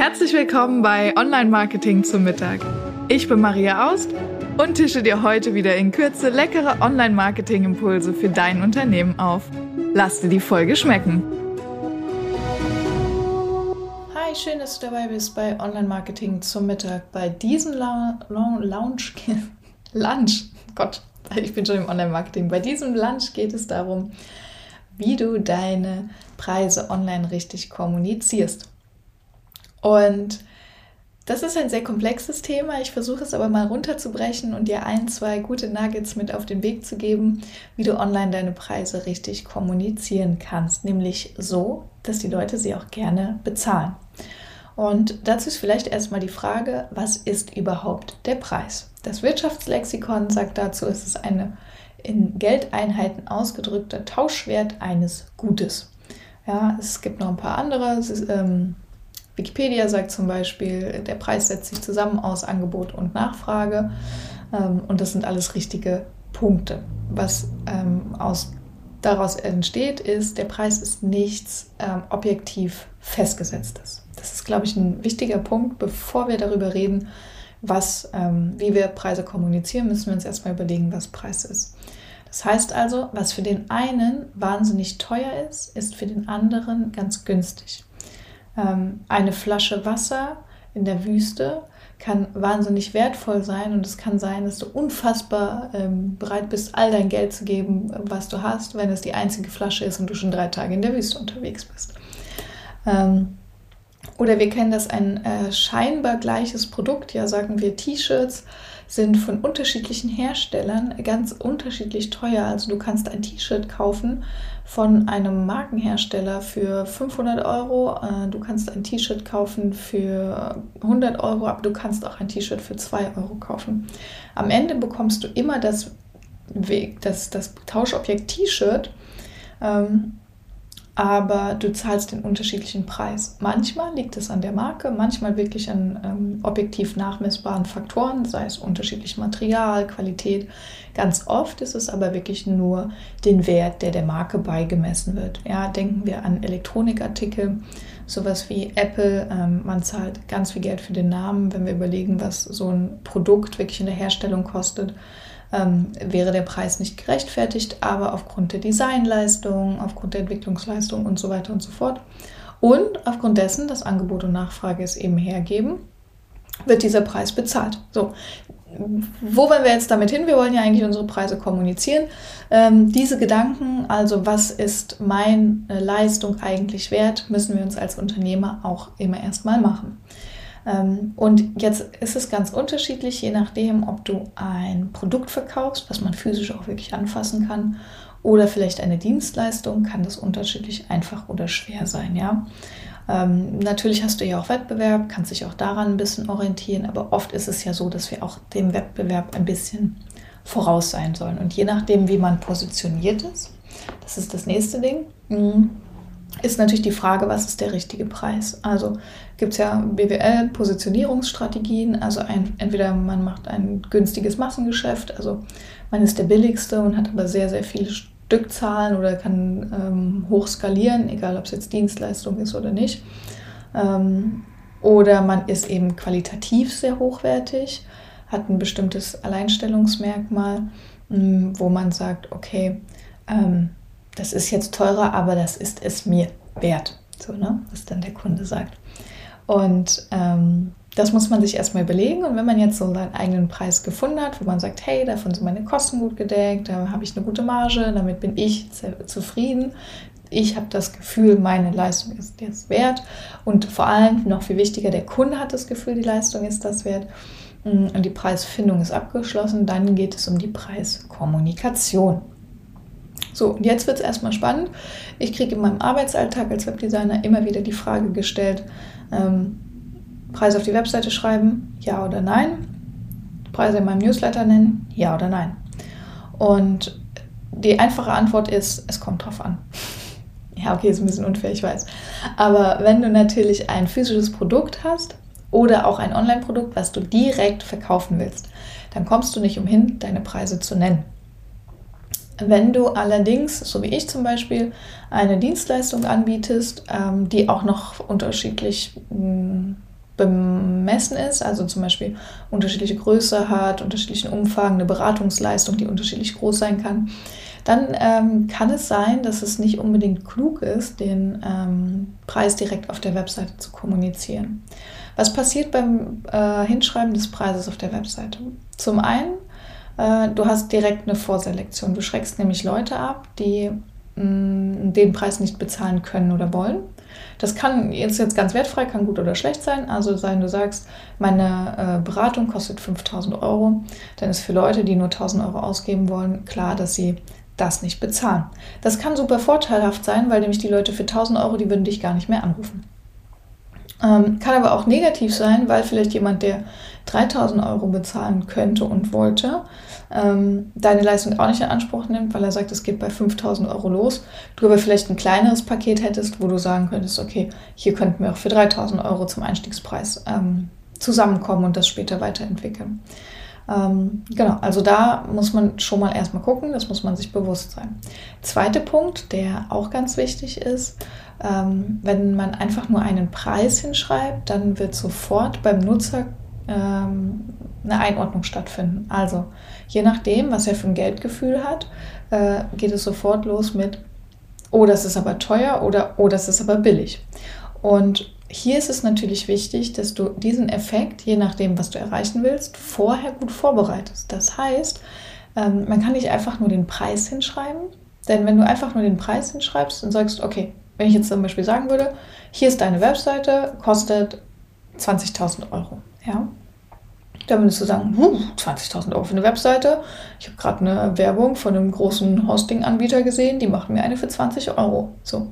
Herzlich willkommen bei Online Marketing zum Mittag. Ich bin Maria Aust und tische dir heute wieder in Kürze leckere Online Marketing Impulse für dein Unternehmen auf. Lass dir die Folge schmecken. Hi, schön, dass du dabei bist bei Online Marketing zum Mittag. Bei diesem La La Lounge Lunch, Gott, ich bin schon im Online Marketing. Bei diesem Lunch geht es darum, wie du deine Preise online richtig kommunizierst. Und das ist ein sehr komplexes Thema. Ich versuche es aber mal runterzubrechen und dir ein, zwei gute Nuggets mit auf den Weg zu geben, wie du online deine Preise richtig kommunizieren kannst. Nämlich so, dass die Leute sie auch gerne bezahlen. Und dazu ist vielleicht erstmal die Frage, was ist überhaupt der Preis? Das Wirtschaftslexikon sagt dazu, es ist eine in Geldeinheiten ausgedrückter Tauschwert eines Gutes. Ja, es gibt noch ein paar andere. Ist, ähm, Wikipedia sagt zum Beispiel, der Preis setzt sich zusammen aus Angebot und Nachfrage. Ähm, und das sind alles richtige Punkte. Was ähm, aus, daraus entsteht, ist, der Preis ist nichts ähm, objektiv festgesetztes. Das ist, glaube ich, ein wichtiger Punkt. Bevor wir darüber reden, was, ähm, wie wir Preise kommunizieren, müssen wir uns erstmal überlegen, was Preis ist. Das heißt also, was für den einen wahnsinnig teuer ist, ist für den anderen ganz günstig. Ähm, eine Flasche Wasser in der Wüste kann wahnsinnig wertvoll sein und es kann sein, dass du unfassbar ähm, bereit bist, all dein Geld zu geben, was du hast, wenn es die einzige Flasche ist und du schon drei Tage in der Wüste unterwegs bist. Ähm, oder wir kennen das ein äh, scheinbar gleiches Produkt, ja sagen wir T-Shirts sind von unterschiedlichen Herstellern ganz unterschiedlich teuer. Also du kannst ein T-Shirt kaufen von einem Markenhersteller für 500 Euro, äh, du kannst ein T-Shirt kaufen für 100 Euro, aber du kannst auch ein T-Shirt für 2 Euro kaufen. Am Ende bekommst du immer das, das, das Tauschobjekt T-Shirt. Ähm, aber du zahlst den unterschiedlichen Preis. Manchmal liegt es an der Marke, manchmal wirklich an ähm, objektiv nachmessbaren Faktoren, sei es unterschiedlich Material, Qualität. Ganz oft ist es aber wirklich nur den Wert, der der Marke beigemessen wird. Ja, denken wir an Elektronikartikel, sowas wie Apple. Ähm, man zahlt ganz viel Geld für den Namen, wenn wir überlegen, was so ein Produkt wirklich in der Herstellung kostet ähm, wäre der Preis nicht gerechtfertigt, aber aufgrund der Designleistung, aufgrund der Entwicklungsleistung und so weiter und so fort und aufgrund dessen, dass Angebot und Nachfrage es eben hergeben, wird dieser Preis bezahlt. So, wo wollen wir jetzt damit hin? Wir wollen ja eigentlich unsere Preise kommunizieren. Ähm, diese Gedanken, also was ist meine Leistung eigentlich wert, müssen wir uns als Unternehmer auch immer erstmal machen. Ähm, und jetzt ist es ganz unterschiedlich, je nachdem, ob du ein Produkt verkaufst, was man physisch auch wirklich anfassen kann, oder vielleicht eine Dienstleistung, kann das unterschiedlich einfach oder schwer sein, ja. Ähm, natürlich hast du ja auch Wettbewerb, kannst dich auch daran ein bisschen orientieren, aber oft ist es ja so, dass wir auch dem Wettbewerb ein bisschen voraus sein sollen. Und je nachdem, wie man positioniert ist, das ist das nächste Ding, mm, ist natürlich die Frage, was ist der richtige Preis? Also gibt es ja BWL, Positionierungsstrategien, also ein, entweder man macht ein günstiges Massengeschäft, also man ist der billigste und hat aber sehr, sehr viele Stückzahlen oder kann ähm, hoch skalieren, egal ob es jetzt Dienstleistung ist oder nicht. Ähm, oder man ist eben qualitativ sehr hochwertig, hat ein bestimmtes Alleinstellungsmerkmal, mh, mm, wo man sagt, okay, ähm, das ist jetzt teurer, aber das ist es mir wert. So, ne? Was dann der Kunde sagt. Und ähm, das muss man sich erstmal überlegen. Und wenn man jetzt so seinen eigenen Preis gefunden hat, wo man sagt, hey, davon sind meine Kosten gut gedeckt, da habe ich eine gute Marge, damit bin ich zufrieden. Ich habe das Gefühl, meine Leistung ist jetzt wert. Und vor allem, noch viel wichtiger, der Kunde hat das Gefühl, die Leistung ist das wert. Mm, und die Preisfindung ist abgeschlossen. Dann geht es um die Preiskommunikation. So, und jetzt wird es erstmal spannend. Ich kriege in meinem Arbeitsalltag als Webdesigner immer wieder die Frage gestellt, ähm, Preise auf die Webseite schreiben, ja oder nein? Preise in meinem Newsletter nennen, ja oder nein? Und die einfache Antwort ist, es kommt drauf an. ja, okay, ist ein bisschen unfair, ich weiß. Aber wenn du natürlich ein physisches Produkt hast oder auch ein Online-Produkt, was du direkt verkaufen willst, dann kommst du nicht umhin, deine Preise zu nennen. Wenn du allerdings, so wie ich zum Beispiel, eine Dienstleistung anbietest, ähm, die auch noch unterschiedlich mh, hm, bemessen ist, also zum Beispiel unterschiedliche Größe hat, unterschiedlichen Umfang, eine Beratungsleistung, die unterschiedlich groß sein kann, dann ähm, kann es sein, dass es nicht unbedingt klug ist, den ähm, Preis direkt auf der Webseite zu kommunizieren. Was passiert beim äh, Hinschreiben des Preises auf der Webseite? Zum einen, du hast direkt eine Vorselektion. Du schreckst nämlich Leute ab, die mh, mm, den Preis nicht bezahlen können oder wollen. Das kann jetzt, jetzt ganz wertfrei, kann gut oder schlecht sein. Also sein, du sagst, meine äh, Beratung kostet 5000 Euro, dann ist für Leute, die nur 1000 Euro ausgeben wollen, klar, dass sie das nicht bezahlen. Das kann super vorteilhaft sein, weil nämlich die Leute für 1000 Euro, die würden dich gar nicht mehr anrufen. Ähm, kann aber auch negativ sein, weil vielleicht jemand, der 3000 Euro bezahlen könnte und wollte, ähm, deine Leistung auch nicht in Anspruch nimmt, weil er sagt, es geht bei 5000 Euro los. Du aber vielleicht ein kleineres Paket hättest, wo du sagen könntest, okay, hier könnten wir auch für 3000 Euro zum Einstiegspreis ähm, zusammenkommen und das später weiterentwickeln. Ähm, genau, also da muss man schon mal erstmal gucken, das muss man sich bewusst sein. Zweiter Punkt, der auch ganz wichtig ist, ähm, wenn man einfach nur einen Preis hinschreibt, dann wird sofort beim Nutzer ähm, eine Einordnung stattfinden. Also je nachdem, was er für ein Geldgefühl hat, äh, geht es sofort los mit, oh, das ist aber teuer oder oh, das ist aber billig. Und hier ist es natürlich wichtig, dass du diesen Effekt, je nachdem, was du erreichen willst, vorher gut vorbereitest. Das heißt, ähm, man kann nicht einfach nur den Preis hinschreiben, denn wenn du einfach nur den Preis hinschreibst und sagst, okay, wenn ich jetzt zum Beispiel sagen würde, hier ist deine Webseite, kostet 20.000 Euro, ja, dann würdest du sagen, 20.000 Euro für eine Webseite. Ich habe gerade eine Werbung von einem großen Hosting-Anbieter gesehen, die machen mir eine für 20 Euro. So.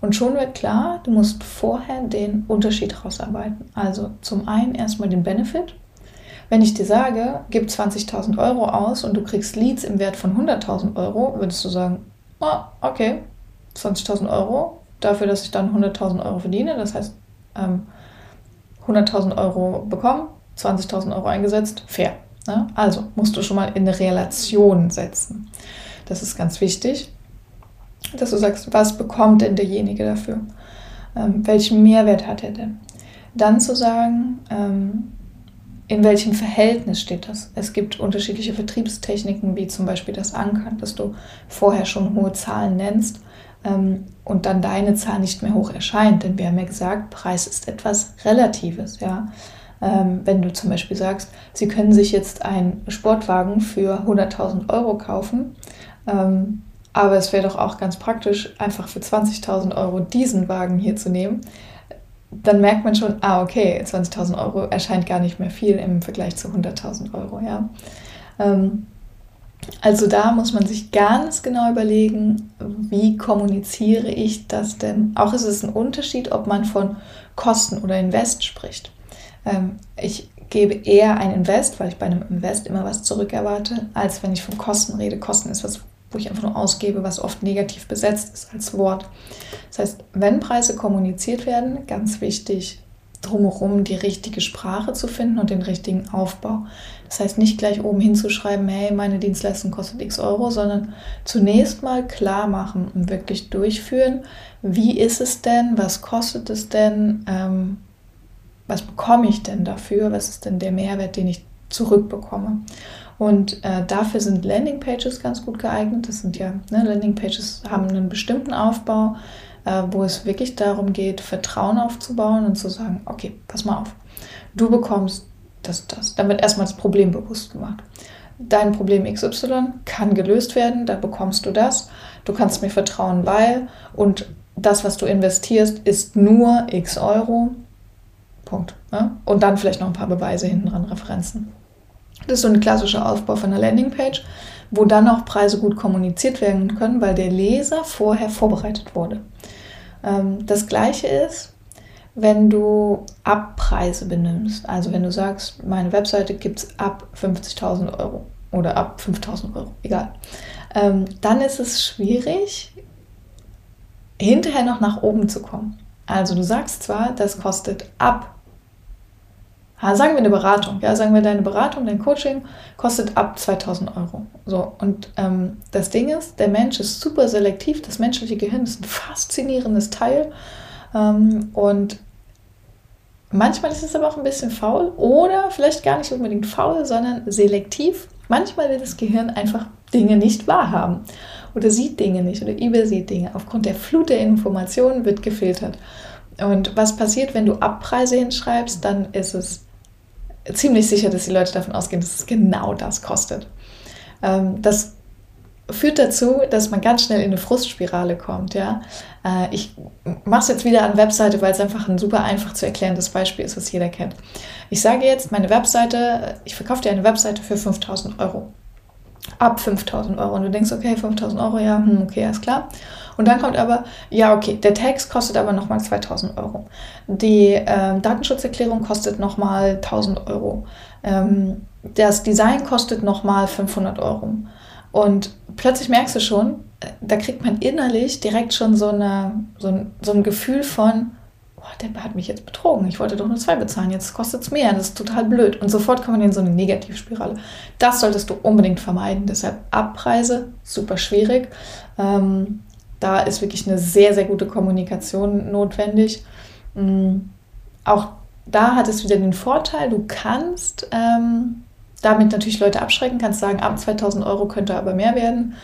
Und schon wird klar, du musst vorher den Unterschied rausarbeiten. Also zum einen erstmal den Benefit. Wenn ich dir sage, gib 20.000 Euro aus und du kriegst Leads im Wert von 100.000 Euro, würdest du sagen, oh, okay, 20.000 Euro, dafür, dass ich dann 100.000 Euro verdiene. Das heißt, ähm, 100.000 Euro bekommen, 20.000 Euro eingesetzt, fair. Ne? Also musst du schon mal in eine Relation setzen. Das ist ganz wichtig, dass du sagst, was bekommt denn derjenige dafür? Ähm, welchen Mehrwert hat er denn? Dann zu sagen, ähm, in welchem Verhältnis steht das? Es gibt unterschiedliche Vertriebstechniken, wie zum Beispiel das Ankern, dass du vorher schon hohe Zahlen nennst und dann deine Zahl nicht mehr hoch erscheint. Denn wir haben ja gesagt, Preis ist etwas Relatives. Ja? Ähm, wenn du zum Beispiel sagst, sie können sich jetzt einen Sportwagen für 100.000 Euro kaufen, ähm, aber es wäre doch auch ganz praktisch, einfach für 20.000 Euro diesen Wagen hier zu nehmen. Dann merkt man schon, ah, okay, 20.000 Euro erscheint gar nicht mehr viel im Vergleich zu 100.000 Euro. Ja? Ähm, also da muss man sich ganz genau überlegen, wie kommuniziere ich das denn? Auch ist es ein Unterschied, ob man von Kosten oder Invest spricht. Ähm, ich gebe eher ein Invest, weil ich bei einem Invest immer was zurückerwarte, als wenn ich von Kosten rede. Kosten ist was, wo ich einfach nur ausgebe, was oft negativ besetzt ist als Wort. Das heißt, wenn Preise kommuniziert werden, ganz wichtig, drumherum die richtige Sprache zu finden und den richtigen Aufbau. Das heißt, nicht gleich oben hinzuschreiben, hey, meine Dienstleistung kostet x Euro, sondern zunächst mal klar machen und wirklich durchführen, wie ist es denn, was kostet es denn, ähm, was bekomme ich denn dafür, was ist denn der Mehrwert, den ich zurückbekomme. Und äh, dafür sind Landingpages ganz gut geeignet. Das sind ja, ne, Landingpages haben einen bestimmten Aufbau, wo es wirklich darum geht, Vertrauen aufzubauen und zu sagen, okay, pass mal auf, du bekommst das, das. Wird erstmal das Problem bewusst gemacht. Dein Problem XY kann gelöst werden, da bekommst du das. Du kannst mir vertrauen, weil und das, was du investierst, ist nur x Euro. Punkt. Ne? Und dann vielleicht noch ein paar Beweise hinten dran, Referenzen. Das ist so ein klassischer Aufbau von einer Landingpage, wo dann auch Preise gut kommuniziert werden können, weil der Leser vorher vorbereitet wurde. Ähm, das gleiche ist, wenn du Abpreise benimmst. Also wenn du sagst, meine Webseite gibt es ab 50.000 Euro oder ab 5.000 Euro, egal. Ähm, dann ist es schwierig, hinterher noch nach oben zu kommen. Also du sagst zwar, das kostet ab sagen wir eine Beratung, ja, sagen wir deine Beratung, dein Coaching kostet ab 2000 Euro. So, und ähm, das Ding ist, der Mensch ist super selektiv, das menschliche Gehirn ist ein faszinierendes Teil. Ähm, und Manchmal ist es aber auch ein bisschen faul oder vielleicht gar nicht unbedingt faul, sondern selektiv. Manchmal will das Gehirn einfach Dinge nicht wahrhaben oder sieht Dinge nicht oder übersieht Dinge. Aufgrund der Flut der Informationen wird gefiltert. Und was passiert, wenn du Abpreise hinschreibst, dann ist es ziemlich sicher, dass die Leute davon ausgehen, dass es genau das kostet. Ähm, das führt dazu, dass man ganz schnell in eine Frustspirale kommt. Ja? Äh, ich mache es jetzt wieder an Webseite, weil es einfach ein super einfach zu erklärendes Beispiel ist, was jeder kennt. Ich sage jetzt, meine Webseite, ich verkaufe dir eine Webseite für 5000 Euro. Ab 5000 Euro. Und du denkst, okay, 5000 Euro, ja, hm, okay, alles klar. Und dann kommt aber, ja, okay, der Text kostet aber nochmal 2000 Euro. Die äh, Datenschutzerklärung kostet nochmal 1000 Euro. Ähm, das Design kostet nochmal 500 Euro. Und plötzlich merkst du schon, äh, da kriegt man innerlich direkt schon so, eine, so, ein, so ein Gefühl von, der hat mich jetzt betrogen. Ich wollte doch nur zwei bezahlen, jetzt kostet es mehr. Das ist total blöd. Und sofort kommt man in so eine Negativspirale. Das solltest du unbedingt vermeiden. Deshalb Abpreise, super schwierig. Ähm, da ist wirklich eine sehr, sehr gute Kommunikation notwendig. Mhm. Auch da hat es wieder den Vorteil, du kannst ähm, damit natürlich Leute abschrecken, kannst sagen, ab 2000 Euro könnte aber mehr werden.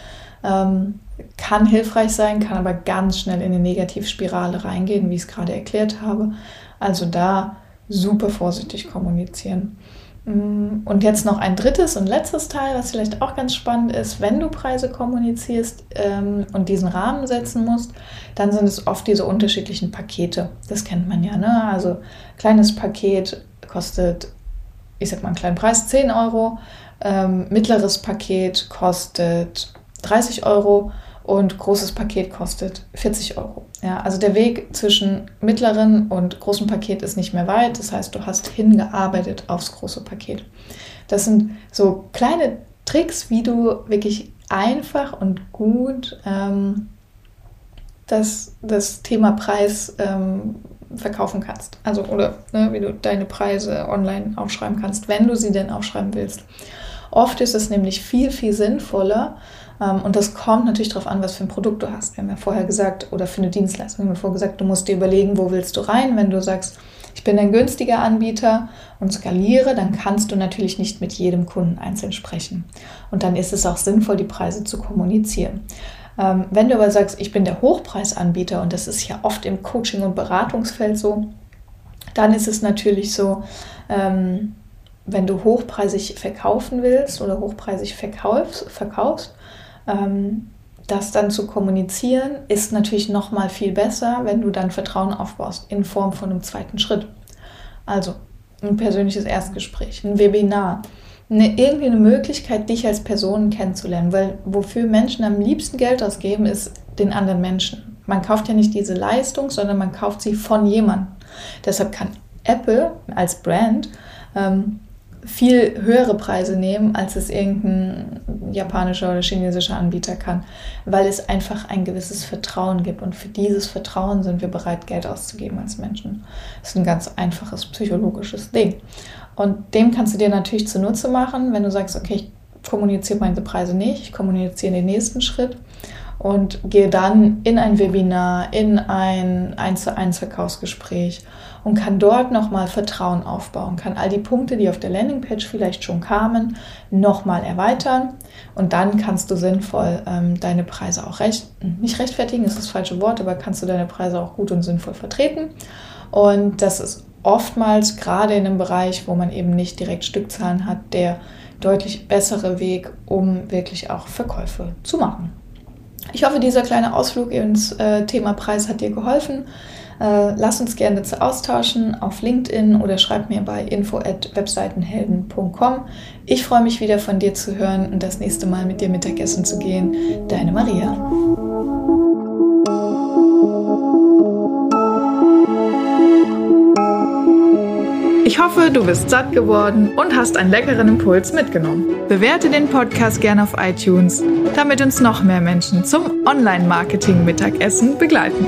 Ähm, kann hilfreich sein, kann aber ganz schnell in eine Negativspirale reingehen, wie ich es gerade erklärt habe. Also da super vorsichtig kommunizieren. Mm, und jetzt noch ein drittes und letztes Teil, was vielleicht auch ganz spannend ist, wenn du Preise kommunizierst ähm, und diesen Rahmen setzen musst, dann sind es oft diese unterschiedlichen Pakete. Das kennt man ja, ne? Also kleines Paket kostet, ich sag mal einen kleinen Preis, 10 Euro, ähm, mittleres Paket kostet 30 Euro und großes Paket kostet 40 Euro. Ja, also der Weg zwischen mittleren und großem Paket ist nicht mehr weit. Das heißt, du hast hingearbeitet aufs große Paket. Das sind so kleine Tricks, wie du wirklich einfach und gut ähm, das, das Thema Preis ähm, verkaufen kannst. Also oder ne, wie du deine Preise online aufschreiben kannst, wenn du sie denn aufschreiben willst. Oft ist es nämlich viel, viel sinnvoller, und das kommt natürlich darauf an, was für ein Produkt du hast. Wir haben ja vorher gesagt, oder für eine Dienstleistung, wir haben vorher gesagt, du musst dir überlegen, wo willst du rein. Wenn du sagst, ich bin ein günstiger Anbieter und skaliere, dann kannst du natürlich nicht mit jedem Kunden einzeln sprechen. Und dann ist es auch sinnvoll, die Preise zu kommunizieren. Ähm, wenn du aber sagst, ich bin der Hochpreisanbieter und das ist ja oft im Coaching- und Beratungsfeld so, dann ist es natürlich so, ähm, wenn du hochpreisig verkaufen willst oder hochpreisig verkaufst, verkaufst ähm, das dann zu kommunizieren, ist natürlich noch mal viel besser, wenn du dann Vertrauen aufbaust in Form von einem zweiten Schritt. Also ein persönliches Erstgespräch, ein Webinar, eine, irgendwie eine Möglichkeit, dich als Person kennenzulernen, weil wofür Menschen am liebsten Geld ausgeben, ist den anderen Menschen. Man kauft ja nicht diese Leistung, sondern man kauft sie von jemandem. Deshalb kann Apple als Brand ähm, viel höhere Preise nehmen, als es irgendein japanischer oder chinesischer Anbieter kann, weil es einfach ein gewisses Vertrauen gibt. Und für dieses Vertrauen sind wir bereit, Geld auszugeben als Menschen. Das ist ein ganz einfaches psychologisches Ding. Und dem kannst du dir natürlich zunutze machen, wenn du sagst, okay, ich kommuniziere meine Preise nicht, ich kommuniziere den nächsten Schritt und gehe dann in ein Webinar, in ein 1 zu 1 Verkaufsgespräch und kann dort nochmal Vertrauen aufbauen, kann all die Punkte, die auf der Landingpage vielleicht schon kamen, nochmal erweitern und dann kannst du sinnvoll ähm, deine Preise auch recht, nicht rechtfertigen, ist das falsche Wort, aber kannst du deine Preise auch gut und sinnvoll vertreten und das ist oftmals gerade in einem Bereich, wo man eben nicht direkt Stückzahlen hat, der deutlich bessere Weg, um wirklich auch Verkäufe zu machen. Ich hoffe, dieser kleine Ausflug ins äh, Thema Preis hat dir geholfen. Äh, lass uns gerne dazu austauschen auf LinkedIn oder schreib mir bei info@webseitenhelden.com. Ich freue mich wieder von dir zu hören und das nächste Mal mit dir Mittagessen zu gehen. Deine Maria. Ich hoffe, du bist satt geworden und hast einen leckeren Impuls mitgenommen. Bewerte den Podcast gerne auf iTunes, damit uns noch mehr Menschen zum Online-Marketing-Mittagessen begleiten.